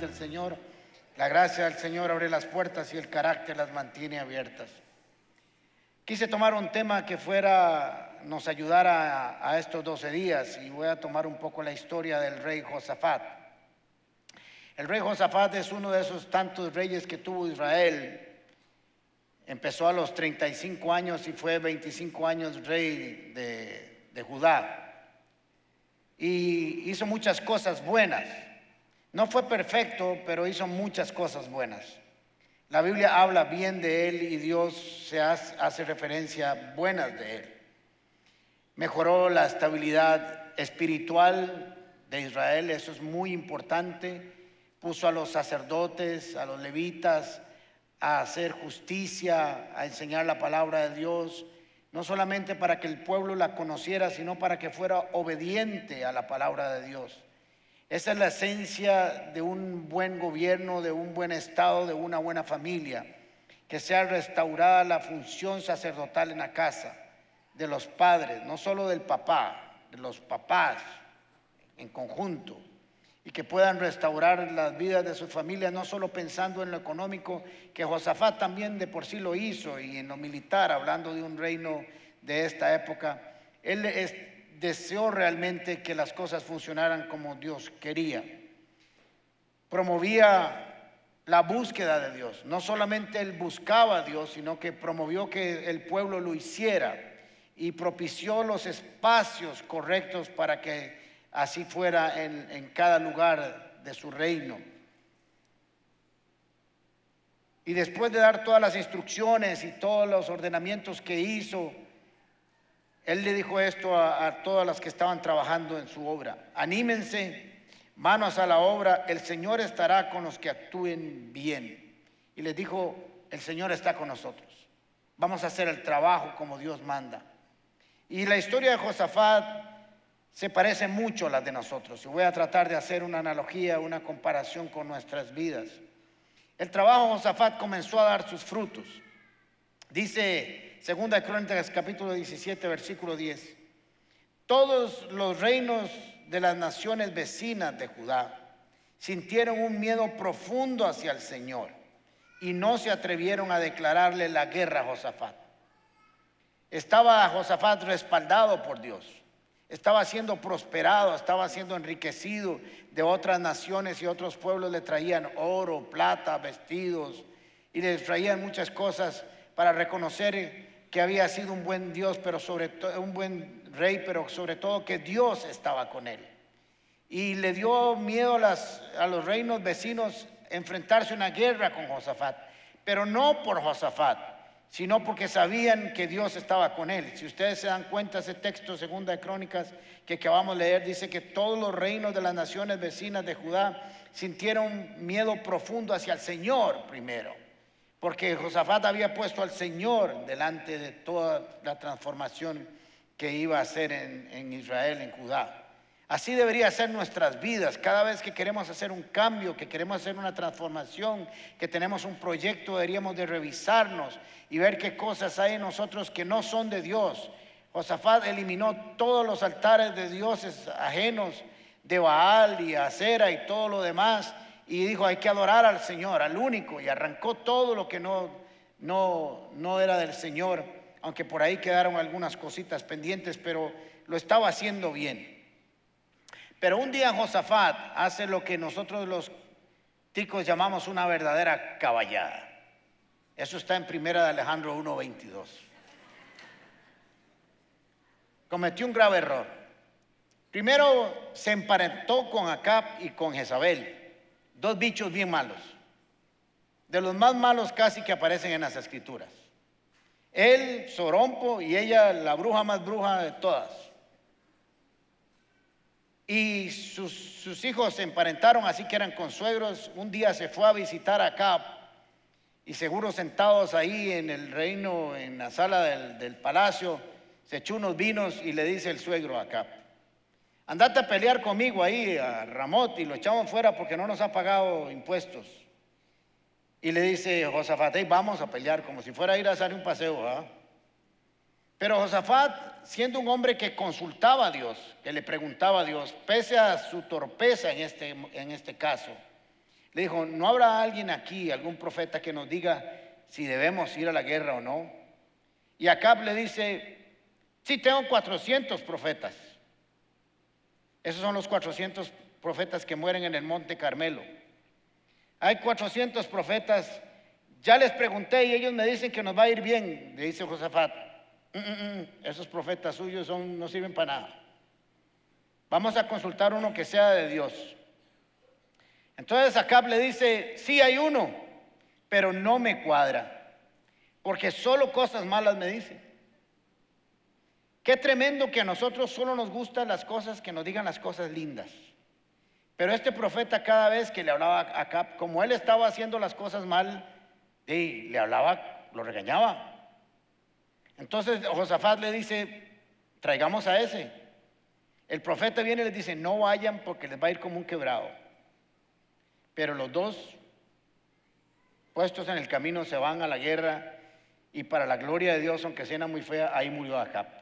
delante del Señor. La gracia del Señor abre las puertas y el carácter las mantiene abiertas. Quise tomar un tema que fuera, nos ayudara a, estos 12 días y voy a tomar un poco la historia del rey Josafat. El rey Josafat es uno de esos tantos reyes que tuvo Israel. Empezó a los 35 años y fue 25 años rey de Judá y hizo muchas cosas buenas. No fue perfecto, pero hizo muchas cosas buenas. La Biblia habla bien de él y Dios se hace, hace referencia buenas de él. Mejoró la estabilidad espiritual de Israel, eso es muy importante. Puso a los sacerdotes, a los levitas, a hacer justicia, a enseñar la palabra de Dios, no solamente para que el pueblo la conociera, sino para que fuera obediente a la palabra de Dios. Esa es la esencia de un buen gobierno, de un buen estado, de una buena familia, que sea restaurada la función sacerdotal en la casa, de los padres, no solo del papá, de los papás en conjunto. Y que puedan restaurar las vidas de sus familias, no solo pensando en lo económico, que Josafat también de por sí lo hizo, y en lo militar, hablando de un reino de esta época, él deseó realmente que las cosas funcionaran como Dios quería. Promovía la búsqueda de Dios. No solamente él buscaba a Dios, sino que promovió que el pueblo lo hiciera y propició los espacios correctos para que así fuera en, cada lugar de su reino. Y después de dar todas las instrucciones y todos los ordenamientos que hizo, él le dijo esto a, a, todas las que estaban trabajando en su obra. Anímense, manos a la obra, el Señor estará con los que actúen bien. Y les dijo, el Señor está con nosotros. Vamos a hacer el trabajo como Dios manda. Y la historia de Josafat se parece mucho a las de nosotros. Y voy a tratar de hacer una analogía, una comparación con nuestras vidas. El trabajo de Josafat comenzó a dar sus frutos. Dice 2 Crónicas capítulo 17 versículo 10. Todos los reinos de las naciones vecinas de Judá sintieron un miedo profundo hacia el Señor y no se atrevieron a declararle la guerra a Josafat. Estaba Josafat respaldado por Dios estaba siendo prosperado, estaba siendo enriquecido de otras naciones y otros pueblos le traían oro, plata, vestidos y le traían muchas cosas para reconocer que había sido un buen Dios, pero sobre todo un buen rey, pero sobre todo que Dios estaba con él. Y le dio miedo a, los reinos vecinos enfrentarse a una guerra con Josafat, pero no por Josafat, sino porque sabían que Dios estaba con él. Si ustedes se dan cuenta, ese texto, segunda de Crónicas, que acabamos de leer, dice que todos los reinos de las naciones vecinas de Judá sintieron miedo profundo hacia el Señor primero, porque Josafat había puesto al Señor delante de toda la transformación que iba a hacer en, Israel, en Judá. Así debería ser nuestras vidas. Cada vez que queremos hacer un cambio, que queremos hacer una transformación, que tenemos un proyecto, deberíamos de revisarnos y ver qué cosas hay en nosotros que no son de Dios. Josafat eliminó todos los altares de dioses ajenos, de Baal y Acera y todo lo demás, y dijo, hay que adorar al Señor, al único, y arrancó todo lo que no, no, no era del Señor, aunque por ahí quedaron algunas cositas pendientes, pero lo estaba haciendo bien. Pero un día Josafat hace lo que nosotros los ticos llamamos una verdadera caballada. Eso está en primera de Alejandro 1.22. Cometió un grave error. Primero se emparentó con Acab y con Jezabel, dos bichos bien malos, de los más malos casi que aparecen en las escrituras. Él, Sorompo, y ella, la bruja más bruja de todas. Y sus, hijos se emparentaron, así que eran consuegros. Un día se fue a visitar a Cap y seguro sentados ahí en el reino, en la sala del, palacio, se echó unos vinos y le dice el suegro a Cap, andate a pelear conmigo ahí a Ramot y lo echamos fuera porque no nos ha pagado impuestos. Y le dice Josafat, vamos a pelear como si fuera a ir a hacer un paseo. ¿ah? Pero Josafat, siendo un hombre que consultaba a Dios, que le preguntaba a Dios, pese a su torpeza en este, en este caso, le dijo, ¿no habrá alguien aquí, algún profeta que nos diga si debemos ir a la guerra o no? Y Acab le dice, sí, tengo 400 profetas. Esos son los 400 profetas que mueren en el monte Carmelo. Hay 400 profetas. Ya les pregunté y ellos me dicen que nos va a ir bien, le dice Josafat. Mm, mm, mm, esos profetas suyos son, no sirven para nada. Vamos a consultar uno que sea de Dios. Entonces Acab le dice, sí hay uno, pero no me cuadra, porque solo cosas malas me dice. Qué tremendo que a nosotros solo nos gustan las cosas que nos digan las cosas lindas. Pero este profeta cada vez que le hablaba a Acab, como él estaba haciendo las cosas mal, y le hablaba, lo regañaba. Entonces Josafat le dice, traigamos a ese. El profeta viene y les dice, no vayan porque les va a ir como un quebrado. Pero los dos puestos en el camino se van a la guerra y para la gloria de Dios, aunque sea muy fea, ahí murió Acab.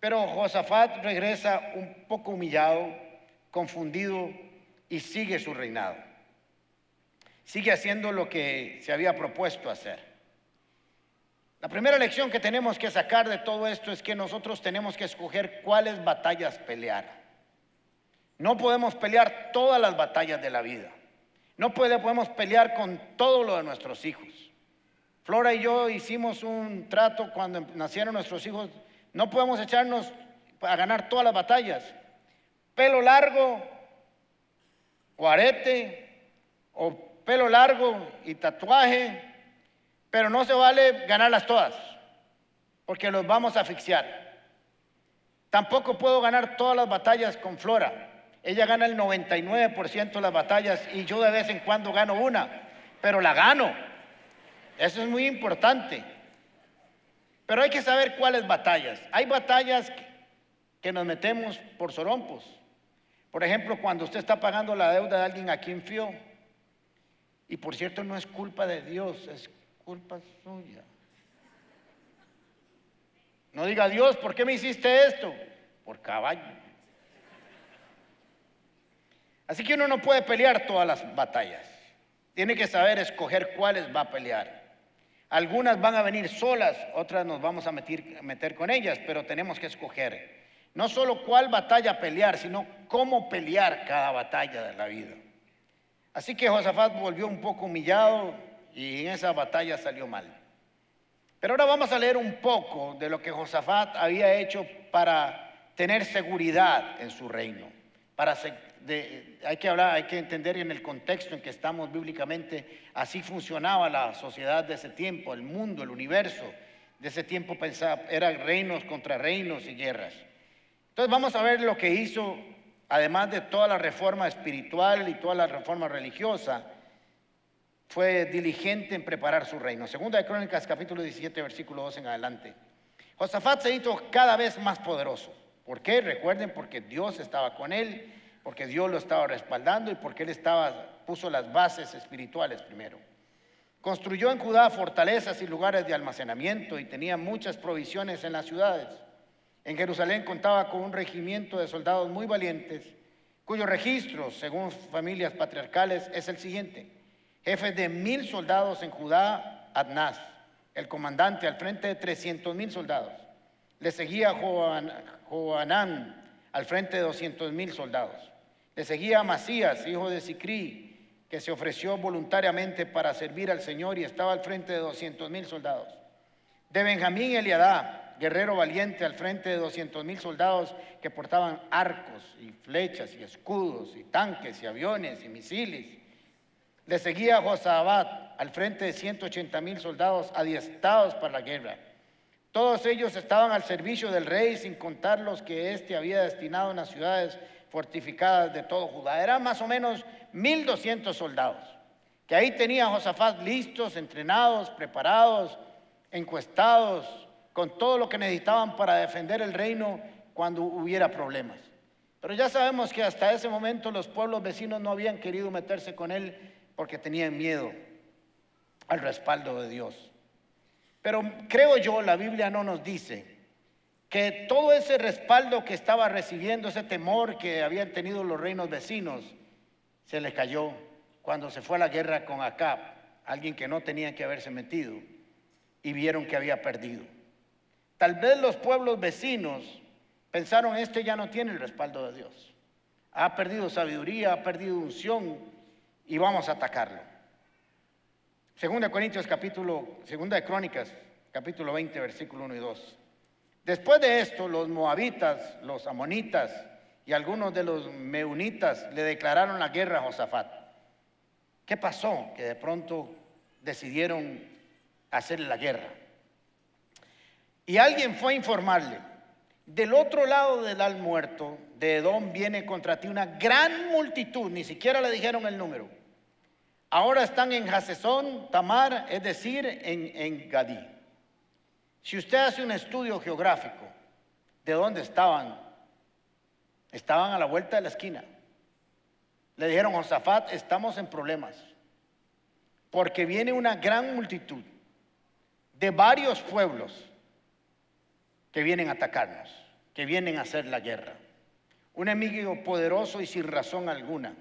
Pero Josafat regresa un poco humillado, confundido y sigue su reinado. Sigue haciendo lo que se había propuesto hacer. La primera lección que tenemos que sacar de todo esto es que nosotros tenemos que escoger cuáles batallas pelear. No podemos pelear todas las batallas de la vida. No podemos pelear con todo lo de nuestros hijos. Flora y yo hicimos un trato cuando nacieron nuestros hijos no podemos echarnos a ganar todas las batallas. Pelo largo o arete o pelo largo y tatuaje, pero no se vale ganarlas todas, porque los vamos a asfixiar. Tampoco puedo ganar todas las batallas con Flora. Ella gana el 99% de las batallas y yo de vez en cuando gano una, pero la gano. Eso es muy importante. Pero hay que saber cuáles batallas. Hay batallas que nos metemos por sorompos. Por ejemplo, cuando usted está pagando la deuda de alguien a quien fió. Y por cierto, no es culpa de Dios, es culpa suya. No diga, Dios, ¿por qué me hiciste esto? Por caballo. Así que uno no puede pelear todas las batallas. Tiene que saber escoger cuáles va a pelear. Algunas van a venir solas, otras nos vamos a meter, con ellas, pero tenemos que escoger no solo cuál batalla pelear, sino cómo pelear cada batalla de la vida. Así que Josafat volvió un poco humillado y en esa batalla salió mal. Pero ahora vamos a leer un poco de lo que Josafat había hecho para tener seguridad en su reino, para hay que hablar, hay que entender en el contexto en que estamos bíblicamente, así funcionaba la sociedad de ese tiempo, el mundo, el universo de ese tiempo pensaba, eran reinos contra reinos y guerras. Entonces vamos a ver lo que hizo, además de toda la reforma espiritual y toda la reforma religiosa, fue diligente en preparar su reino. Segunda de Crónicas, capítulo 17, versículo 2 en adelante. Josafat se hizo cada vez más poderoso. ¿Por qué? Recuerden, porque Dios estaba con él porque Dios lo estaba respaldando y porque él estaba, puso las bases espirituales primero. Construyó en Judá fortalezas y lugares de almacenamiento y tenía muchas provisiones en las ciudades. En Jerusalén contaba con un regimiento de soldados muy valientes, cuyo registro, según familias patriarcales, es el siguiente. Jefe de mil soldados en Judá, Adnás, el comandante al frente de trescientos mil soldados. Le seguía Joanán al frente de doscientos mil soldados. Le seguía Masías, hijo de Sicrí, que se ofreció voluntariamente para servir al Señor y estaba al frente de doscientos mil soldados. De Benjamín Eliadá, guerrero valiente al frente de doscientos mil soldados que portaban arcos y flechas y escudos y tanques y aviones y misiles. Le seguía Josabat al frente de 180 mil soldados adiestrados para la guerra. Todos ellos estaban al servicio del rey sin contar los que éste había destinado en las ciudades fortificadas de todo Judá. Eran más o menos 1.200 soldados, que ahí tenía Josafat listos, entrenados, preparados, encuestados, con todo lo que necesitaban para defender el reino cuando hubiera problemas. Pero ya sabemos que hasta ese momento los pueblos vecinos no habían querido meterse con él porque tenían miedo al respaldo de Dios. Pero creo yo, la Biblia no nos dice que todo ese respaldo que estaba recibiendo, ese temor que habían tenido los reinos vecinos, se les cayó cuando se fue a la guerra con Acab, alguien que no tenía que haberse metido, y vieron que había perdido. Tal vez los pueblos vecinos pensaron, este ya no tiene el respaldo de Dios. Ha perdido sabiduría, ha perdido unción y vamos a atacarlo. Segunda Corintios capítulo, segunda de Crónicas, capítulo 20, versículo 1 y 2. Después de esto, los moabitas, los amonitas y algunos de los meunitas le declararon la guerra a Josafat. ¿Qué pasó? Que de pronto decidieron hacerle la guerra. Y alguien fue a informarle, del otro lado del al muerto, de Edom viene contra ti una gran multitud, ni siquiera le dijeron el número. Ahora están en Hasesón, Tamar, es decir, en, Gadí. Si usted hace un estudio geográfico de dónde estaban, estaban a la vuelta de la esquina. Le dijeron, Josafat, estamos en problemas, porque viene una gran multitud de varios pueblos que vienen a atacarnos, que vienen a hacer la guerra. Un enemigo poderoso y sin razón alguna.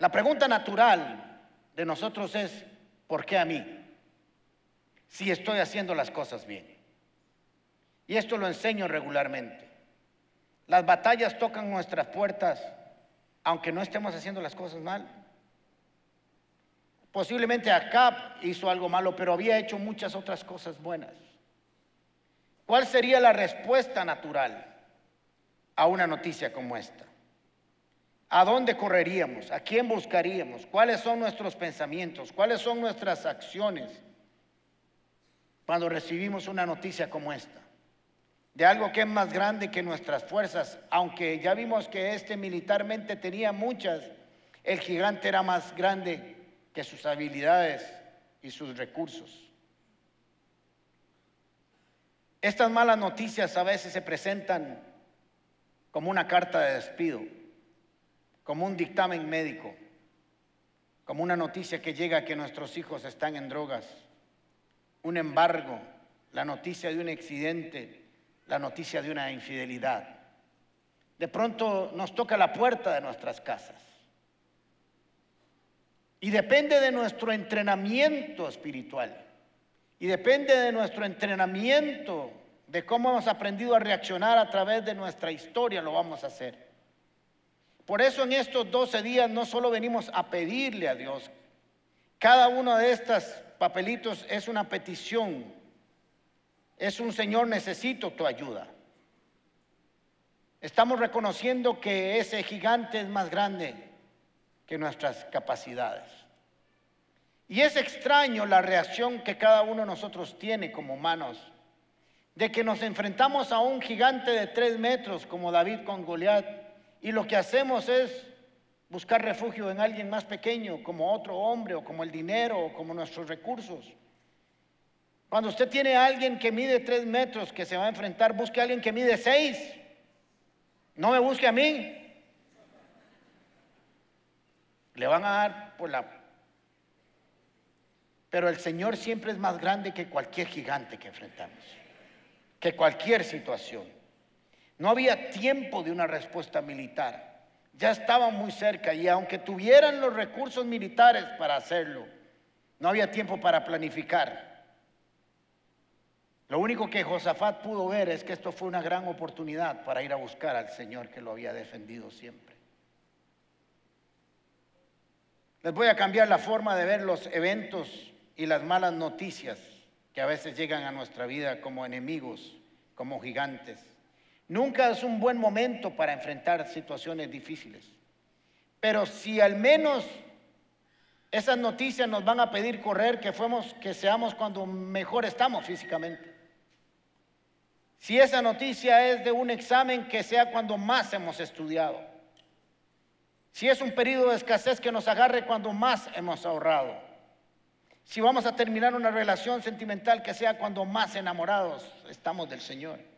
La pregunta natural de nosotros es, ¿por qué a mí? si estoy haciendo las cosas bien. Y esto lo enseño regularmente. Las batallas tocan nuestras puertas aunque no estemos haciendo las cosas mal. Posiblemente Acab hizo algo malo, pero había hecho muchas otras cosas buenas. ¿Cuál sería la respuesta natural a una noticia como esta? ¿A dónde correríamos? ¿A quién buscaríamos? ¿Cuáles son nuestros pensamientos? ¿Cuáles son nuestras acciones? cuando recibimos una noticia como esta, de algo que es más grande que nuestras fuerzas, aunque ya vimos que este militarmente tenía muchas, el gigante era más grande que sus habilidades y sus recursos. Estas malas noticias a veces se presentan como una carta de despido, como un dictamen médico, como una noticia que llega que nuestros hijos están en drogas un embargo, la noticia de un accidente, la noticia de una infidelidad. De pronto nos toca la puerta de nuestras casas. Y depende de nuestro entrenamiento espiritual. Y depende de nuestro entrenamiento, de cómo hemos aprendido a reaccionar a través de nuestra historia, lo vamos a hacer. Por eso en estos 12 días no solo venimos a pedirle a Dios, cada una de estas papelitos es una petición. Es un Señor, necesito tu ayuda. Estamos reconociendo que ese gigante es más grande que nuestras capacidades. Y es extraño la reacción que cada uno de nosotros tiene como humanos, de que nos enfrentamos a un gigante de tres metros como David con Goliat, y lo que hacemos es buscar refugio en alguien más pequeño, como otro hombre, o como el dinero, o como nuestros recursos. Cuando usted tiene a alguien que mide tres metros que se va a enfrentar, busque a alguien que mide seis. No me busque a mí. Le van a dar por la... Pero el Señor siempre es más grande que cualquier gigante que enfrentamos, que cualquier situación. No había tiempo de una respuesta militar ya estaban muy cerca y aunque tuvieran los recursos militares para hacerlo, no había tiempo para planificar. Lo único que Josafat pudo ver es que esto fue una gran oportunidad para ir a buscar al Señor que lo había defendido siempre. Les voy a cambiar la forma de ver los eventos y las malas noticias que a veces llegan a nuestra vida como enemigos, como gigantes. Nunca es un buen momento para enfrentar situaciones difíciles. Pero si al menos esas noticias nos van a pedir correr, que, fuemos, que seamos cuando mejor estamos físicamente. Si esa noticia es de un examen, que sea cuando más hemos estudiado. Si es un periodo de escasez, que nos agarre cuando más hemos ahorrado. Si vamos a terminar una relación sentimental, que sea cuando más enamorados estamos del Señor.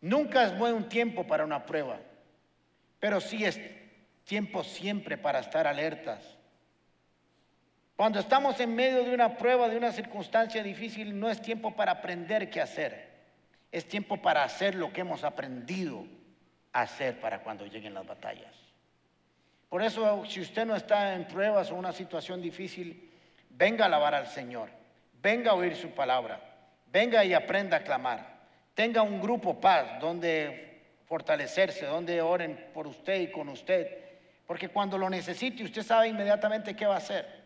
Nunca es buen tiempo para una prueba, pero sí es tiempo siempre para estar alertas. Cuando estamos en medio de una prueba, de una circunstancia difícil, no es tiempo para aprender qué hacer. Es tiempo para hacer lo que hemos aprendido a hacer para cuando lleguen las batallas. Por eso, si usted no está en pruebas o una situación difícil, venga a alabar al Señor, venga a oír su palabra, venga y aprenda a clamar. Tenga un grupo paz donde fortalecerse, donde oren por usted y con usted, porque cuando lo necesite usted sabe inmediatamente qué va a hacer.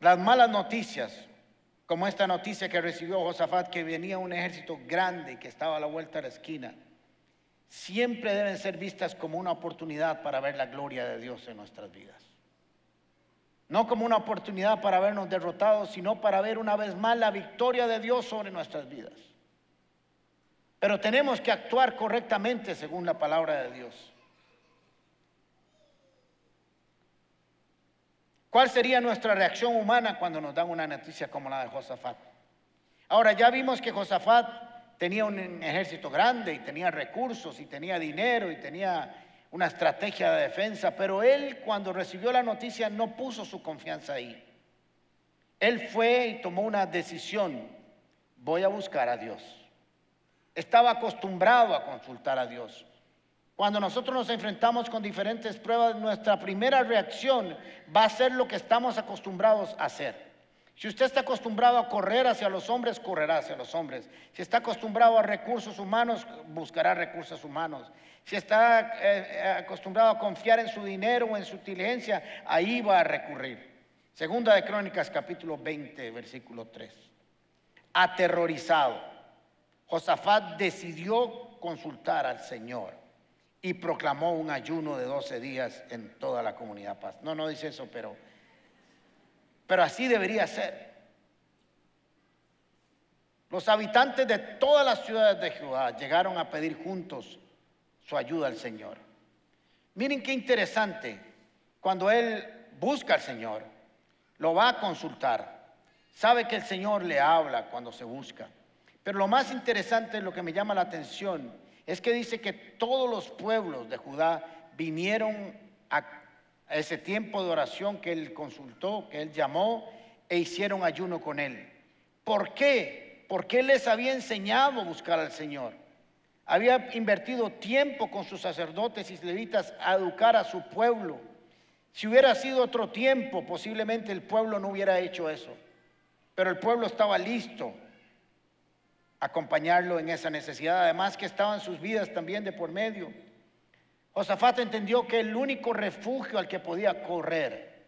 Las malas noticias, como esta noticia que recibió Josafat, que venía un ejército grande que estaba a la vuelta de la esquina, siempre deben ser vistas como una oportunidad para ver la gloria de Dios en nuestras vidas. No como una oportunidad para vernos derrotados, sino para ver una vez más la victoria de Dios sobre nuestras vidas. Pero tenemos que actuar correctamente según la palabra de Dios. ¿Cuál sería nuestra reacción humana cuando nos dan una noticia como la de Josafat? Ahora ya vimos que Josafat tenía un ejército grande y tenía recursos y tenía dinero y tenía una estrategia de defensa, pero él cuando recibió la noticia no puso su confianza ahí. Él fue y tomó una decisión, voy a buscar a Dios. Estaba acostumbrado a consultar a Dios. Cuando nosotros nos enfrentamos con diferentes pruebas, nuestra primera reacción va a ser lo que estamos acostumbrados a hacer. Si usted está acostumbrado a correr hacia los hombres, correrá hacia los hombres. Si está acostumbrado a recursos humanos, buscará recursos humanos. Si está eh, eh, acostumbrado a confiar en su dinero o en su inteligencia, ahí va a recurrir. Segunda de Crónicas, capítulo 20, versículo 3. Aterrorizado, Josafat decidió consultar al Señor y proclamó un ayuno de 12 días en toda la comunidad paz. No, no dice eso, pero, pero así debería ser. Los habitantes de todas las ciudades de Jehová llegaron a pedir juntos su ayuda al Señor. Miren qué interesante, cuando él busca al Señor, lo va a consultar, sabe que el Señor le habla cuando se busca. Pero lo más interesante, lo que me llama la atención, es que dice que todos los pueblos de Judá vinieron a ese tiempo de oración que él consultó, que él llamó, e hicieron ayuno con él. ¿Por qué? Porque él les había enseñado a buscar al Señor. Había invertido tiempo con sus sacerdotes y levitas a educar a su pueblo. Si hubiera sido otro tiempo, posiblemente el pueblo no hubiera hecho eso. Pero el pueblo estaba listo acompañarlo en esa necesidad, además que estaban sus vidas también de por medio. Josafat entendió que el único refugio al que podía correr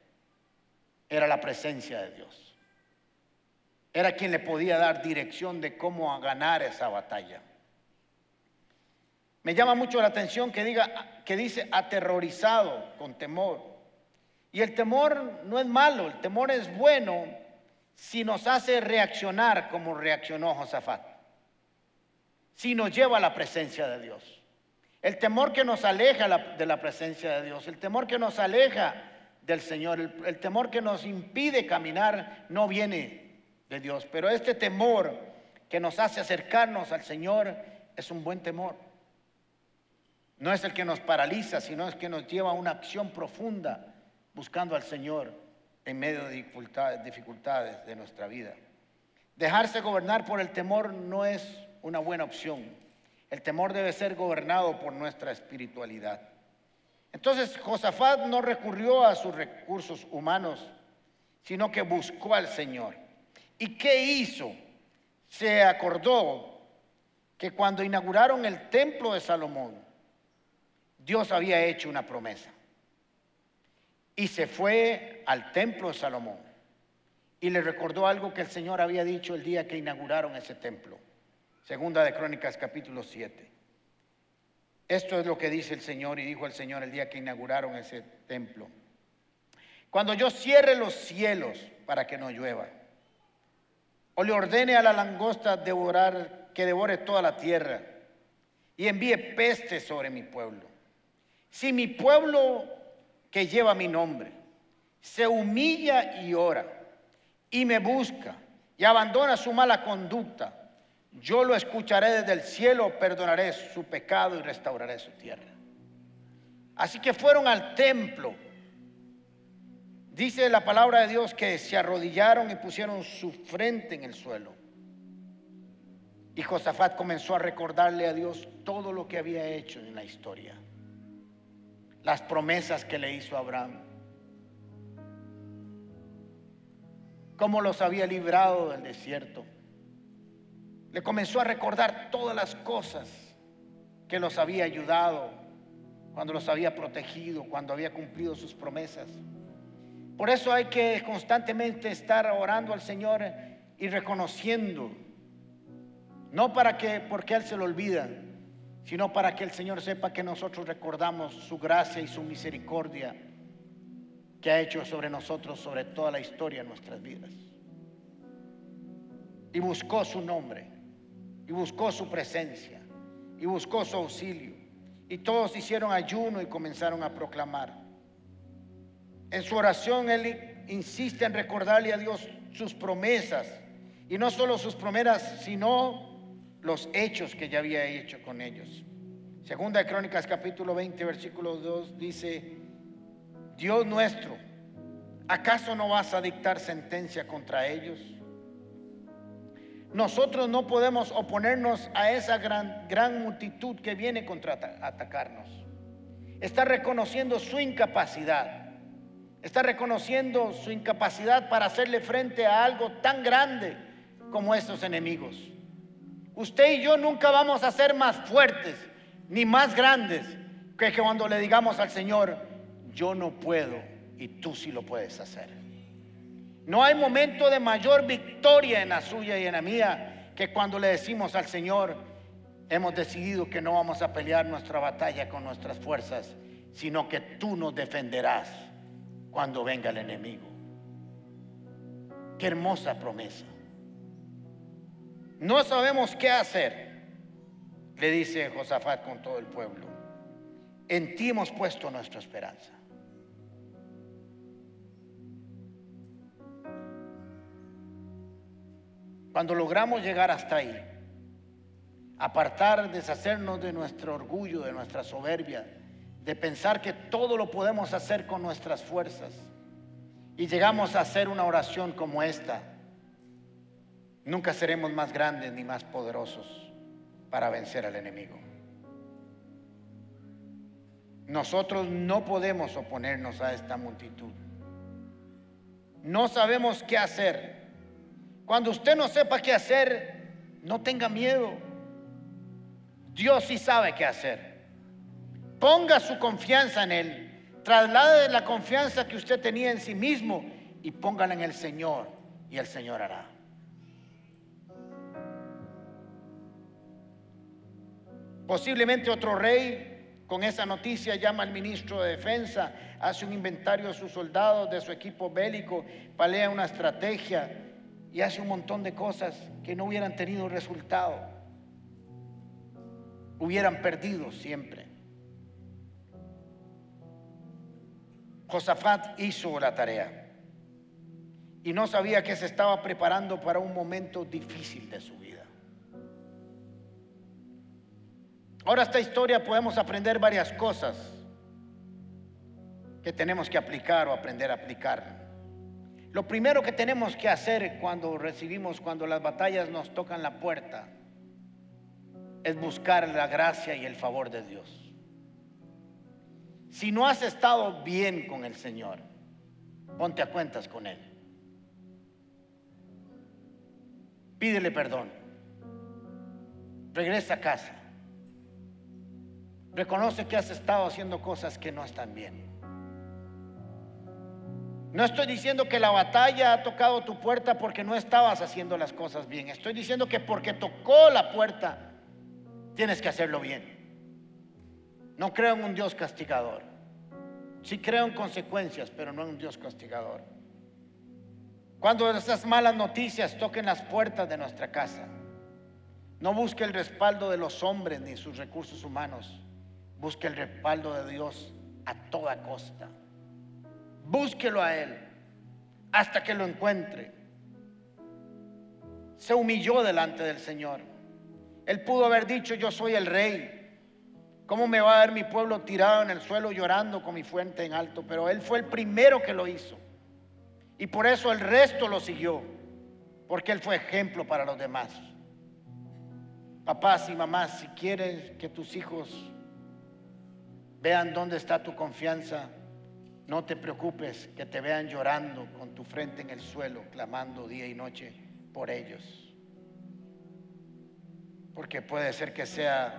era la presencia de Dios. Era quien le podía dar dirección de cómo ganar esa batalla. Me llama mucho la atención que diga que dice aterrorizado con temor. Y el temor no es malo, el temor es bueno si nos hace reaccionar como reaccionó Josafat si nos lleva a la presencia de Dios. El temor que nos aleja de la presencia de Dios, el temor que nos aleja del Señor, el, temor que nos impide caminar, no viene de Dios. Pero este temor que nos hace acercarnos al Señor es un buen temor. No es el que nos paraliza, sino es que nos lleva a una acción profunda buscando al Señor en medio de dificultades, dificultades de nuestra vida. Dejarse gobernar por el temor no es una buena opción. El temor debe ser gobernado por nuestra espiritualidad. Entonces Josafat no recurrió a sus recursos humanos, sino que buscó al Señor. ¿Y qué hizo? Se acordó que cuando inauguraron el templo de Salomón, Dios había hecho una promesa. Y se fue al templo de Salomón y le recordó algo que el Señor había dicho el día que inauguraron ese templo. Segunda de Crónicas capítulo 7. Esto es lo que dice el Señor y dijo el Señor el día que inauguraron ese templo. Cuando yo cierre los cielos para que no llueva, o le ordene a la langosta devorar, que devore toda la tierra, y envíe peste sobre mi pueblo. Si mi pueblo que lleva mi nombre se humilla y ora, y me busca, y abandona su mala conducta, yo lo escucharé desde el cielo, perdonaré su pecado y restauraré su tierra. Así que fueron al templo. Dice la palabra de Dios que se arrodillaron y pusieron su frente en el suelo. Y Josafat comenzó a recordarle a Dios todo lo que había hecho en la historia. Las promesas que le hizo Abraham. Cómo los había librado del desierto. Le comenzó a recordar todas las cosas que los había ayudado, cuando los había protegido, cuando había cumplido sus promesas. Por eso hay que constantemente estar orando al Señor y reconociendo no para que, porque Él se lo olvida, sino para que el Señor sepa que nosotros recordamos su gracia y su misericordia que ha hecho sobre nosotros, sobre toda la historia de nuestras vidas. Y buscó su nombre, y buscó su presencia, y buscó su auxilio. Y todos hicieron ayuno y comenzaron a proclamar. En su oración Él insiste en recordarle a Dios sus promesas, y no solo sus promesas, sino los hechos que ya había hecho con ellos. Segunda de Crónicas capítulo 20 versículo 2 dice, Dios nuestro, ¿acaso no vas a dictar sentencia contra ellos? Nosotros no podemos oponernos a esa gran, gran multitud que viene contra atacarnos. Está reconociendo su incapacidad. Está reconociendo su incapacidad para hacerle frente a algo tan grande como estos enemigos. Usted y yo nunca vamos a ser más fuertes ni más grandes que cuando le digamos al Señor, yo no puedo y tú sí lo puedes hacer. No hay momento de mayor victoria en la suya y en la mía que cuando le decimos al Señor, hemos decidido que no vamos a pelear nuestra batalla con nuestras fuerzas, sino que tú nos defenderás cuando venga el enemigo. Qué hermosa promesa. No sabemos qué hacer, le dice Josafat con todo el pueblo. En ti hemos puesto nuestra esperanza. Cuando logramos llegar hasta ahí, apartar, deshacernos de nuestro orgullo, de nuestra soberbia, de pensar que todo lo podemos hacer con nuestras fuerzas, y llegamos a hacer una oración como esta, Nunca seremos más grandes ni más poderosos para vencer al enemigo. Nosotros no podemos oponernos a esta multitud. No sabemos qué hacer. Cuando usted no sepa qué hacer, no tenga miedo. Dios sí sabe qué hacer. Ponga su confianza en Él. Traslade la confianza que usted tenía en sí mismo y póngala en el Señor y el Señor hará. Posiblemente otro rey con esa noticia llama al ministro de defensa, hace un inventario de sus soldados, de su equipo bélico, palea una estrategia y hace un montón de cosas que no hubieran tenido resultado. Hubieran perdido siempre. Josafat hizo la tarea y no sabía que se estaba preparando para un momento difícil de su vida. Ahora esta historia podemos aprender varias cosas que tenemos que aplicar o aprender a aplicar. Lo primero que tenemos que hacer cuando recibimos, cuando las batallas nos tocan la puerta, es buscar la gracia y el favor de Dios. Si no has estado bien con el Señor, ponte a cuentas con Él. Pídele perdón. Regresa a casa. Reconoce que has estado haciendo cosas que no están bien. No estoy diciendo que la batalla ha tocado tu puerta porque no estabas haciendo las cosas bien. Estoy diciendo que porque tocó la puerta, tienes que hacerlo bien. No creo en un Dios castigador. Sí creo en consecuencias, pero no en un Dios castigador. Cuando esas malas noticias toquen las puertas de nuestra casa, no busque el respaldo de los hombres ni sus recursos humanos. Busque el respaldo de Dios a toda costa. Búsquelo a Él hasta que lo encuentre. Se humilló delante del Señor. Él pudo haber dicho, yo soy el rey. ¿Cómo me va a ver mi pueblo tirado en el suelo llorando con mi fuente en alto? Pero él fue el primero que lo hizo. Y por eso el resto lo siguió, porque él fue ejemplo para los demás. Papás y mamás, si quieres que tus hijos vean dónde está tu confianza, no te preocupes que te vean llorando con tu frente en el suelo, clamando día y noche por ellos. Porque puede ser que sea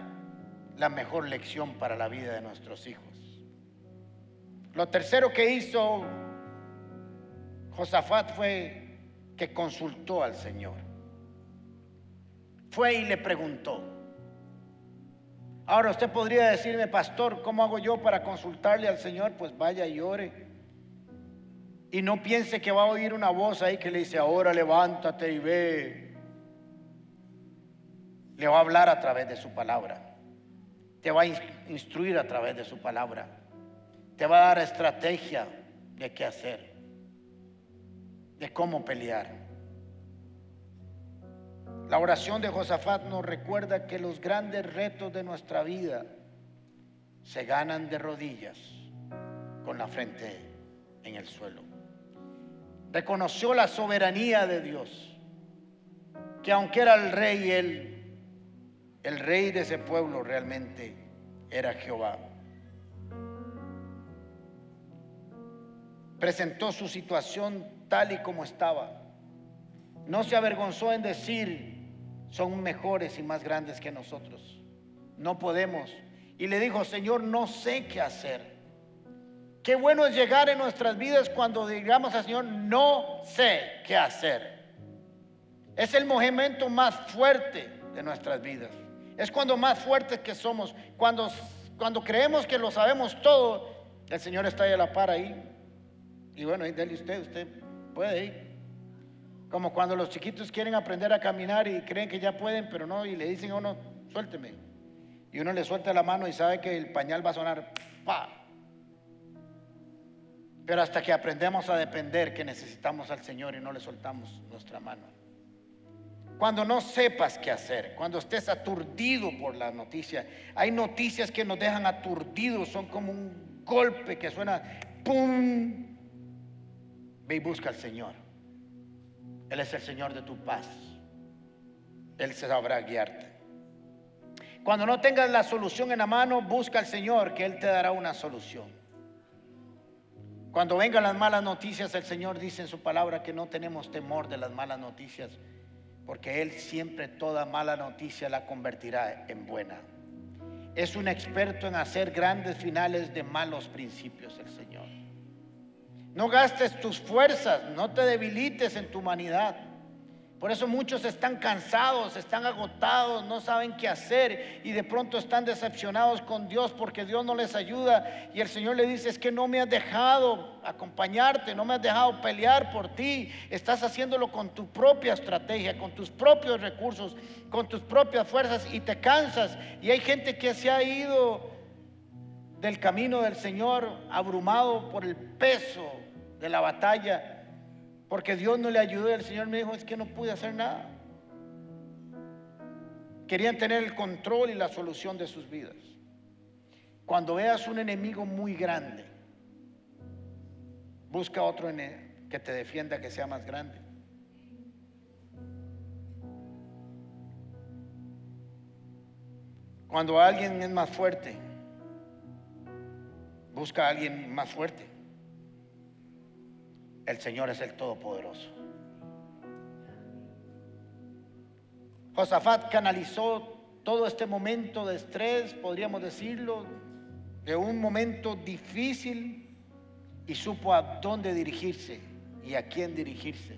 la mejor lección para la vida de nuestros hijos. Lo tercero que hizo Josafat fue que consultó al Señor. Fue y le preguntó. Ahora usted podría decirme, pastor, ¿cómo hago yo para consultarle al Señor? Pues vaya y ore. Y no piense que va a oír una voz ahí que le dice, ahora levántate y ve. Le va a hablar a través de su palabra. Te va a instruir a través de su palabra. Te va a dar estrategia de qué hacer, de cómo pelear. La oración de Josafat nos recuerda que los grandes retos de nuestra vida se ganan de rodillas con la frente en el suelo. Reconoció la soberanía de Dios, que aunque era el rey, él, el rey de ese pueblo realmente era Jehová. Presentó su situación tal y como estaba. No se avergonzó en decir, son mejores y más grandes que nosotros. No podemos. Y le dijo, Señor, no sé qué hacer. Qué bueno es llegar en nuestras vidas cuando digamos al Señor, no sé qué hacer. Es el momento más fuerte de nuestras vidas. Es cuando más fuertes que somos. Cuando, cuando creemos que lo sabemos todo, el Señor está ahí a la par ahí. Y bueno, ahí dele usted, usted puede ir. Como cuando los chiquitos quieren aprender a caminar y creen que ya pueden, pero no, y le dicen a uno, suélteme. Y uno le suelta la mano y sabe que el pañal va a sonar, pa. Pero hasta que aprendemos a depender que necesitamos al Señor y no le soltamos nuestra mano. Cuando no sepas qué hacer, cuando estés aturdido por la noticia, hay noticias que nos dejan aturdidos, son como un golpe que suena, ¡pum! Ve y busca al Señor. Él es el Señor de tu paz. Él sabrá guiarte. Cuando no tengas la solución en la mano, busca al Señor, que Él te dará una solución. Cuando vengan las malas noticias, el Señor dice en su palabra que no tenemos temor de las malas noticias, porque Él siempre toda mala noticia la convertirá en buena. Es un experto en hacer grandes finales de malos principios el Señor. No gastes tus fuerzas, no te debilites en tu humanidad. Por eso muchos están cansados, están agotados, no saben qué hacer y de pronto están decepcionados con Dios porque Dios no les ayuda. Y el Señor le dice, es que no me has dejado acompañarte, no me has dejado pelear por ti. Estás haciéndolo con tu propia estrategia, con tus propios recursos, con tus propias fuerzas y te cansas. Y hay gente que se ha ido del camino del Señor abrumado por el peso de la batalla, porque Dios no le ayudó y el Señor me dijo, es que no pude hacer nada. Querían tener el control y la solución de sus vidas. Cuando veas un enemigo muy grande, busca otro que te defienda que sea más grande. Cuando alguien es más fuerte, busca a alguien más fuerte. El Señor es el Todopoderoso. Josafat canalizó todo este momento de estrés, podríamos decirlo, de un momento difícil y supo a dónde dirigirse y a quién dirigirse.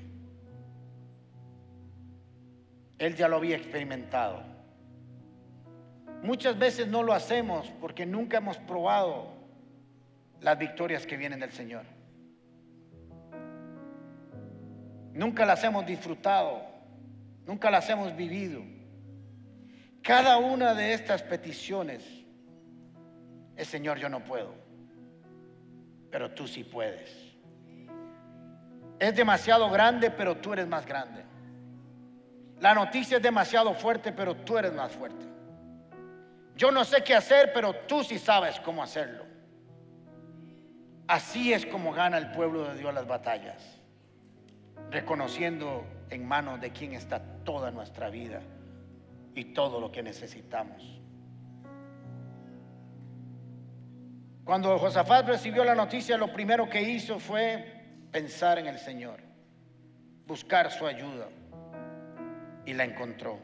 Él ya lo había experimentado. Muchas veces no lo hacemos porque nunca hemos probado las victorias que vienen del Señor. Nunca las hemos disfrutado, nunca las hemos vivido. Cada una de estas peticiones es, Señor, yo no puedo, pero tú sí puedes. Es demasiado grande, pero tú eres más grande. La noticia es demasiado fuerte, pero tú eres más fuerte. Yo no sé qué hacer, pero tú sí sabes cómo hacerlo. Así es como gana el pueblo de Dios las batallas, reconociendo en manos de quien está toda nuestra vida y todo lo que necesitamos. Cuando Josafat recibió la noticia, lo primero que hizo fue pensar en el Señor, buscar su ayuda y la encontró.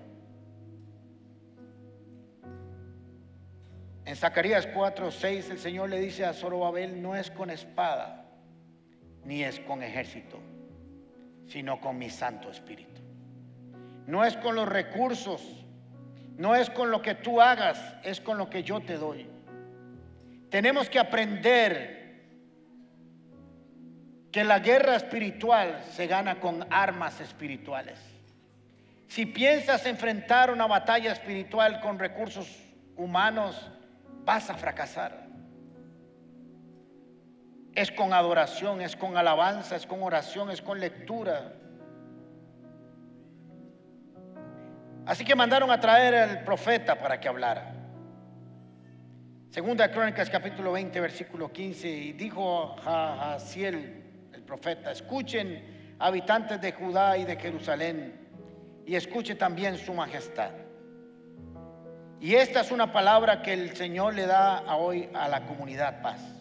En Zacarías 4, 6 el Señor le dice a Zorobabel, no es con espada, ni es con ejército, sino con mi Santo Espíritu. No es con los recursos, no es con lo que tú hagas, es con lo que yo te doy. Tenemos que aprender que la guerra espiritual se gana con armas espirituales. Si piensas enfrentar una batalla espiritual con recursos humanos, vas a fracasar. Es con adoración, es con alabanza, es con oración, es con lectura. Así que mandaron a traer al profeta para que hablara. Segunda Crónicas capítulo 20 versículo 15 y dijo a Jaciel el profeta, escuchen habitantes de Judá y de Jerusalén y escuche también su majestad. Y esta es una palabra que el Señor le da a hoy a la comunidad paz.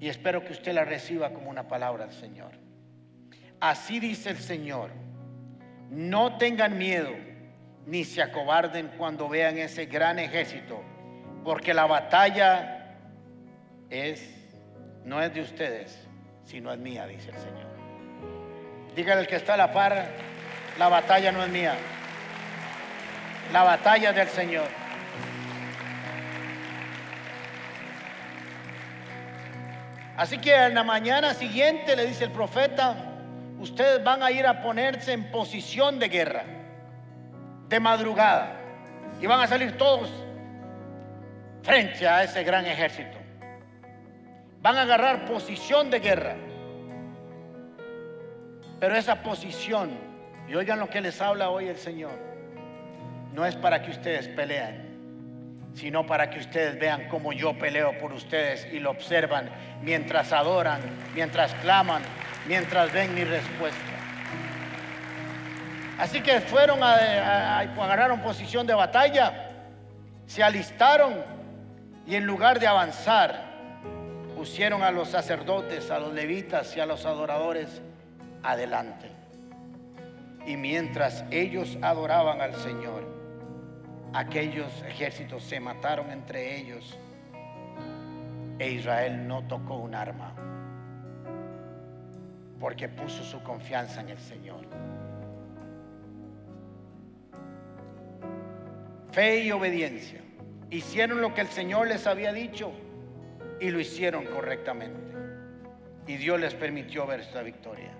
Y espero que usted la reciba como una palabra del Señor. Así dice el Señor, no tengan miedo ni se acobarden cuando vean ese gran ejército, porque la batalla es no es de ustedes, sino es mía, dice el Señor. Dígale al que está a la par, la batalla no es mía. La batalla del Señor. Así que en la mañana siguiente le dice el profeta, ustedes van a ir a ponerse en posición de guerra, de madrugada, y van a salir todos frente a ese gran ejército. Van a agarrar posición de guerra. Pero esa posición, y oigan lo que les habla hoy el Señor, no es para que ustedes peleen, sino para que ustedes vean cómo yo peleo por ustedes y lo observan mientras adoran, mientras claman, mientras ven mi respuesta. Así que fueron a, agarraron posición de batalla, se alistaron y en lugar de avanzar, pusieron a los sacerdotes, a los levitas y a los adoradores adelante. Y mientras ellos adoraban al Señor, aquellos ejércitos se mataron entre ellos e Israel no tocó un arma porque puso su confianza en el Señor. Fe y obediencia. Hicieron lo que el Señor les había dicho y lo hicieron correctamente. Y Dios les permitió ver esta victoria.